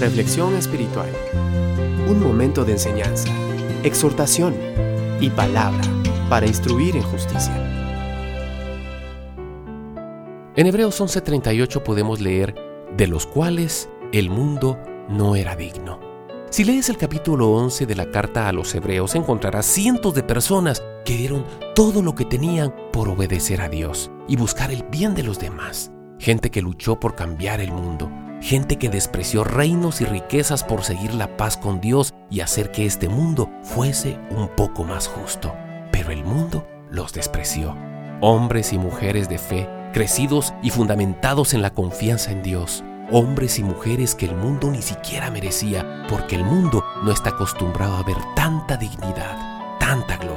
Reflexión espiritual. Un momento de enseñanza, exhortación y palabra para instruir en justicia. En Hebreos 11:38 podemos leer, de los cuales el mundo no era digno. Si lees el capítulo 11 de la carta a los Hebreos encontrarás cientos de personas que dieron todo lo que tenían por obedecer a Dios y buscar el bien de los demás. Gente que luchó por cambiar el mundo, gente que despreció reinos y riquezas por seguir la paz con Dios y hacer que este mundo fuese un poco más justo. Pero el mundo los despreció. Hombres y mujeres de fe, crecidos y fundamentados en la confianza en Dios. Hombres y mujeres que el mundo ni siquiera merecía, porque el mundo no está acostumbrado a ver tanta dignidad, tanta gloria.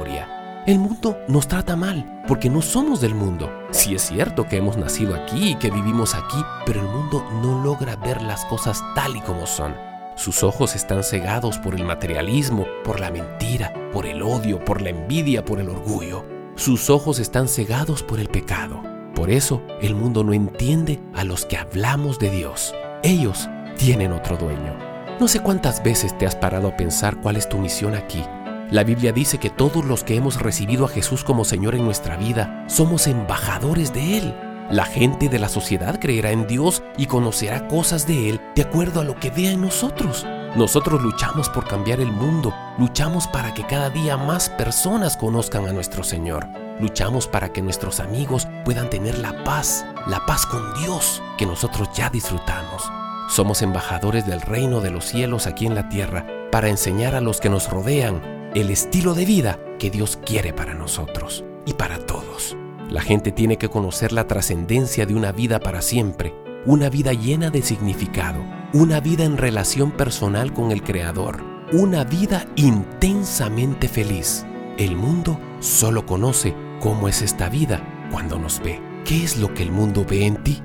El mundo nos trata mal porque no somos del mundo. Sí es cierto que hemos nacido aquí y que vivimos aquí, pero el mundo no logra ver las cosas tal y como son. Sus ojos están cegados por el materialismo, por la mentira, por el odio, por la envidia, por el orgullo. Sus ojos están cegados por el pecado. Por eso el mundo no entiende a los que hablamos de Dios. Ellos tienen otro dueño. No sé cuántas veces te has parado a pensar cuál es tu misión aquí la Biblia dice que todos los que hemos recibido a Jesús como Señor en nuestra vida somos embajadores de Él. La gente de la sociedad creerá en Dios y conocerá cosas de Él de acuerdo a lo que vea en nosotros. Nosotros luchamos por cambiar el mundo, luchamos para que cada día más personas conozcan a nuestro Señor, luchamos para que nuestros amigos puedan tener la paz, la paz con Dios que nosotros ya disfrutamos. Somos embajadores del reino de los cielos aquí en la tierra para enseñar a los que nos rodean el estilo de vida que Dios quiere para nosotros y para todos. La gente tiene que conocer la trascendencia de una vida para siempre, una vida llena de significado, una vida en relación personal con el Creador, una vida intensamente feliz. El mundo solo conoce cómo es esta vida cuando nos ve. ¿Qué es lo que el mundo ve en ti?